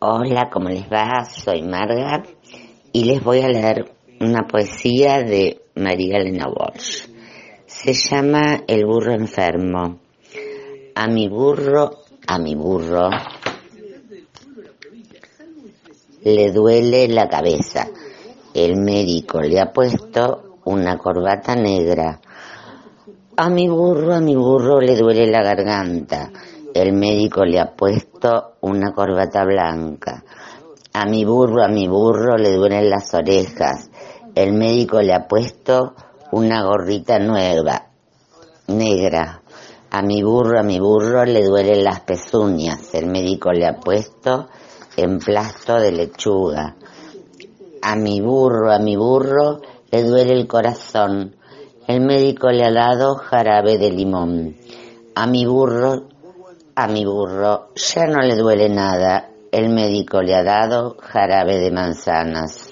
Hola, ¿cómo les va? Soy Marga y les voy a leer una poesía de María Elena Walsh. Se llama El burro enfermo. A mi burro, a mi burro, le duele la cabeza. El médico le ha puesto una corbata negra. A mi burro, a mi burro le duele la garganta. El médico le ha puesto una corbata blanca. A mi burro, a mi burro le duelen las orejas. El médico le ha puesto una gorrita nueva, negra. A mi burro, a mi burro le duelen las pezuñas. El médico le ha puesto emplasto de lechuga. A mi burro, a mi burro le duele el corazón. El médico le ha dado jarabe de limón. A mi burro a mi burro ya no le duele nada. El médico le ha dado jarabe de manzanas.